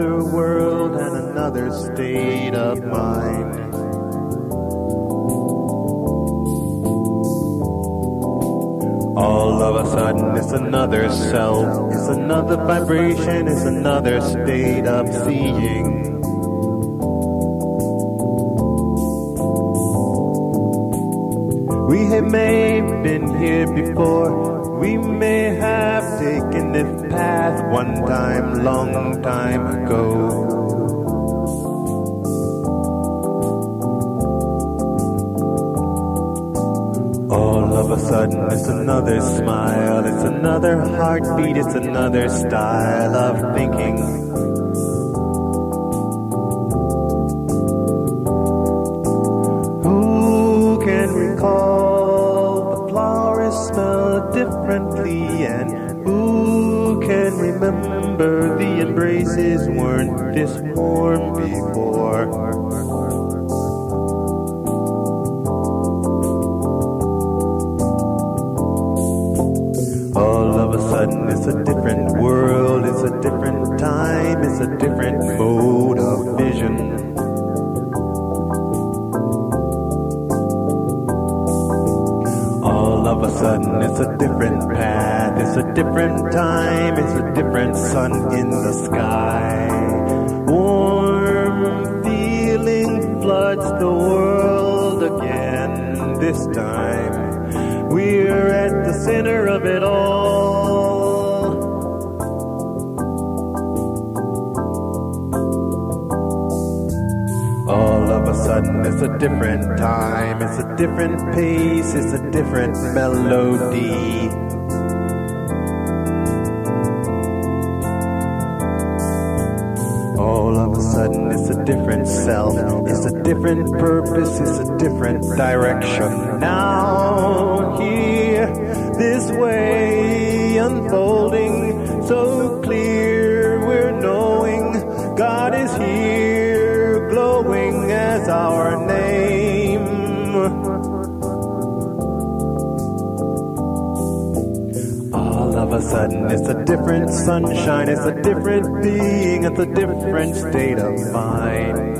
another world and another state of mind. All of a sudden, it's another self, it's another vibration, it's another state of seeing. We have may been here before, we may have taken this path one time, long time ago. All of a sudden, it's another smile, it's another heartbeat, it's another style of thinking. This warm before? All of a sudden, it's a different world, it's a different time, it's a different mode of vision. All of a sudden, it's a different path, it's a different time, it's a different sun in the sky. The world again this time. We're at the center of it all. All of a sudden, it's a different time, it's a different pace, it's a different melody. Sudden, it's a different self, it's a different purpose, it's a different direction. Now, here, this way, unfolding sudden, it's a different sunshine, it's a different being, it's a different state of mind.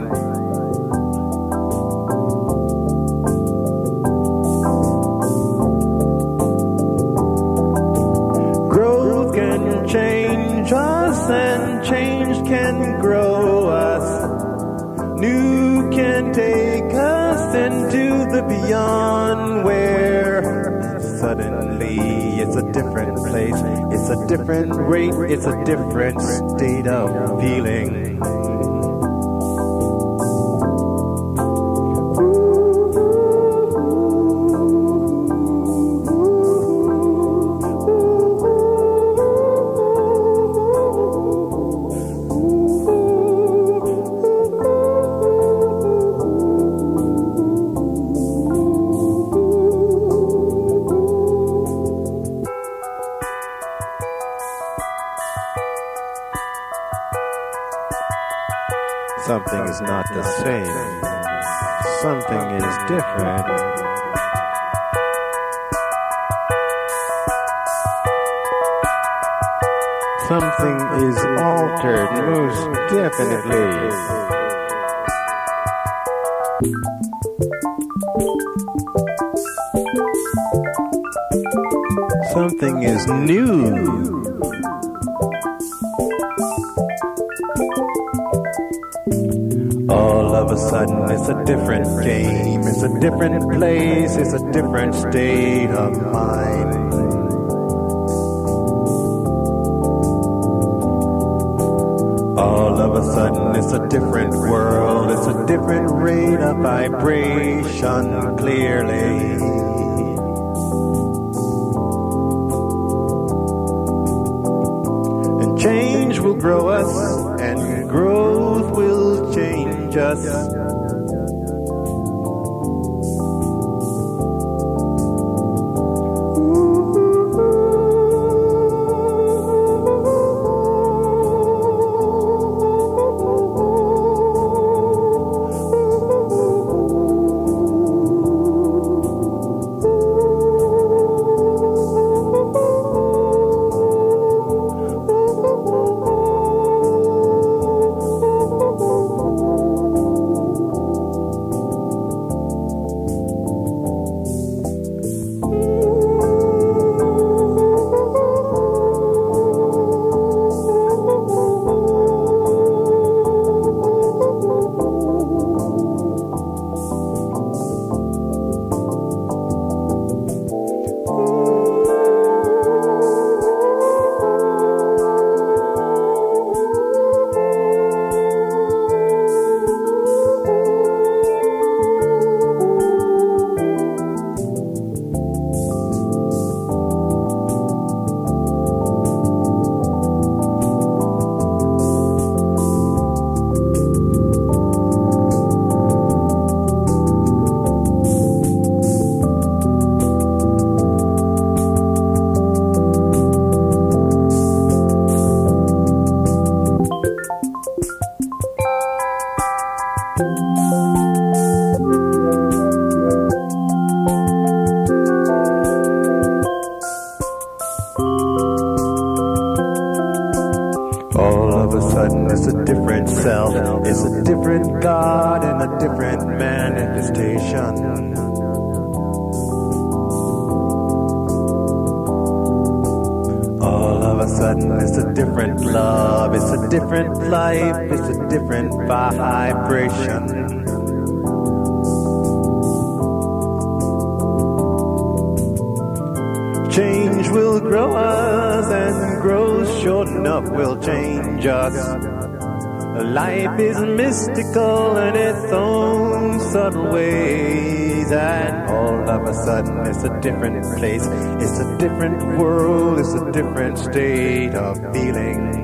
Growth can change us, and change can grow us. New can take us into the beyond different place, it's a different rate, it's a different state of feeling. Not the same. Something is different. Something is altered, most definitely. Something is new. Of a sudden, it's a different game, it's a different place, it's a different state of mind. All of a sudden, it's a different world, it's a different rate of vibration, clearly. And change will grow us, change All of a sudden, it's a different self. It's a different God and a different manifestation. All of a sudden, it's a different love. It's a different life. It's a different vibration. Change will grow us and growth short enough will change us. Life is mystical in its own subtle ways, and all of a sudden it's a different place, it's a different world, it's a different state of feeling.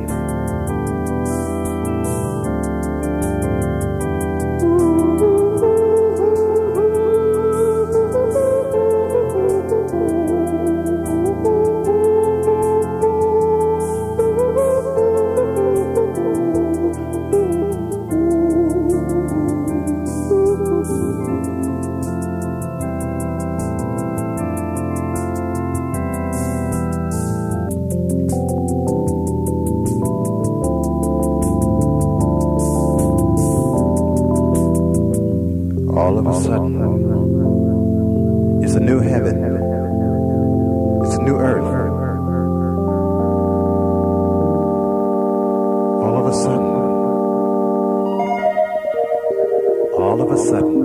New earth. All of a sudden, all of a sudden,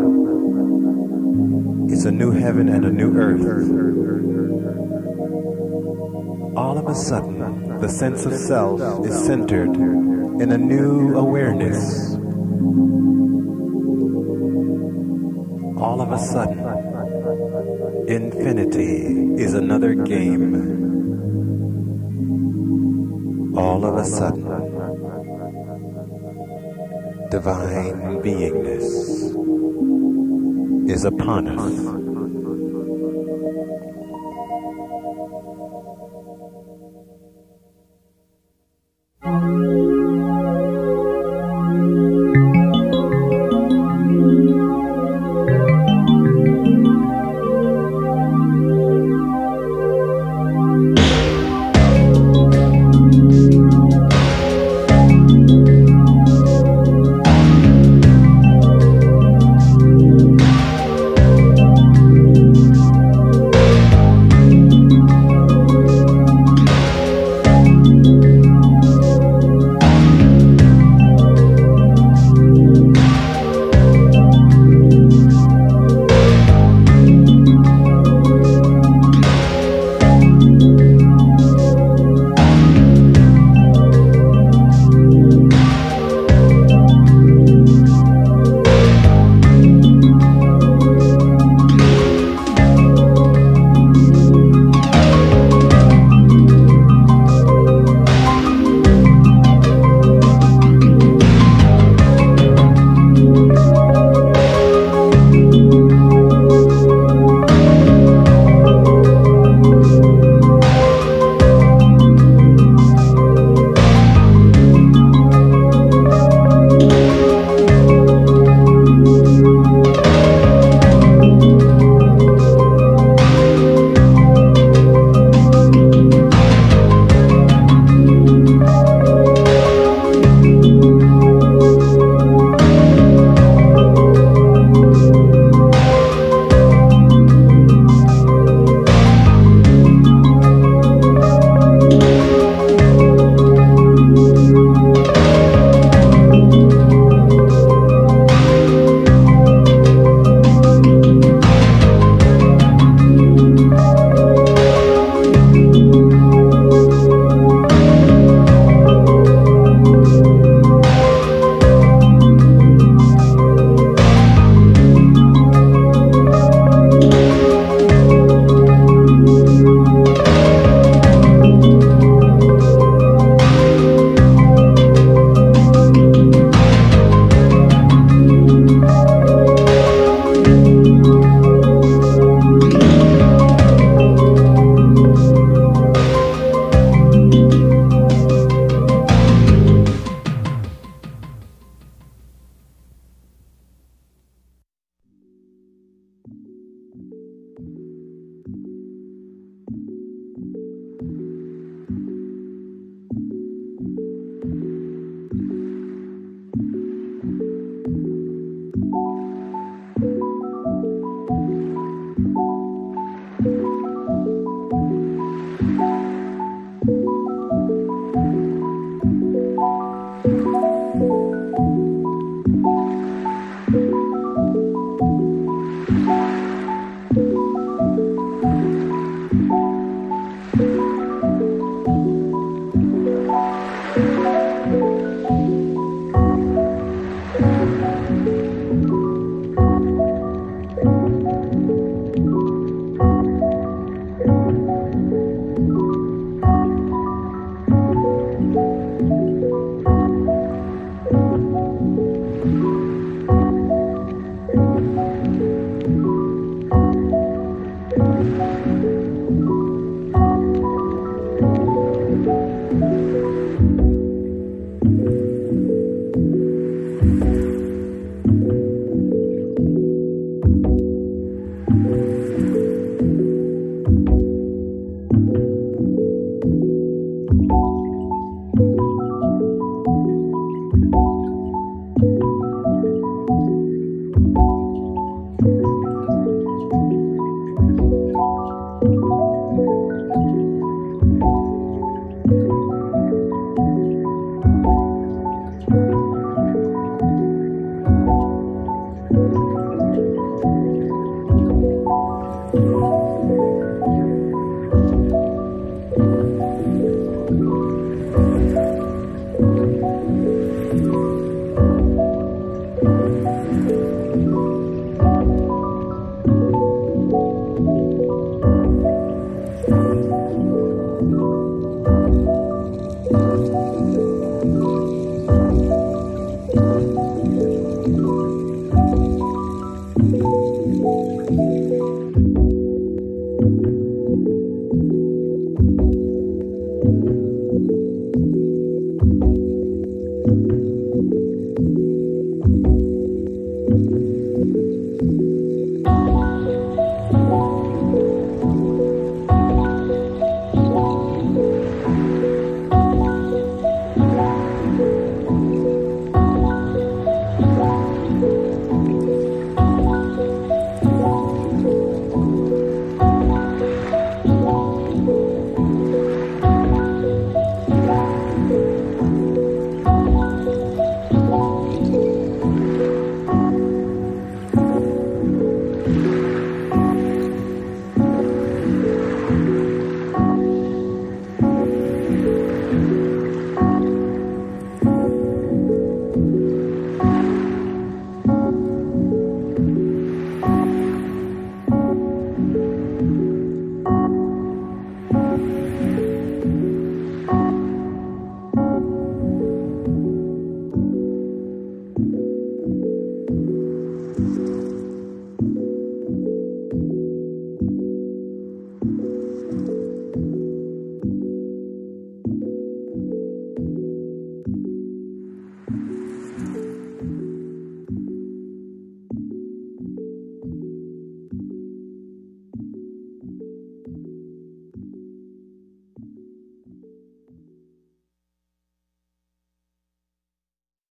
it's a new heaven and a new earth. All of a sudden, the sense of self is centered in a new awareness. all of a sudden, infinity is another game. All of a sudden, divine beingness is upon us.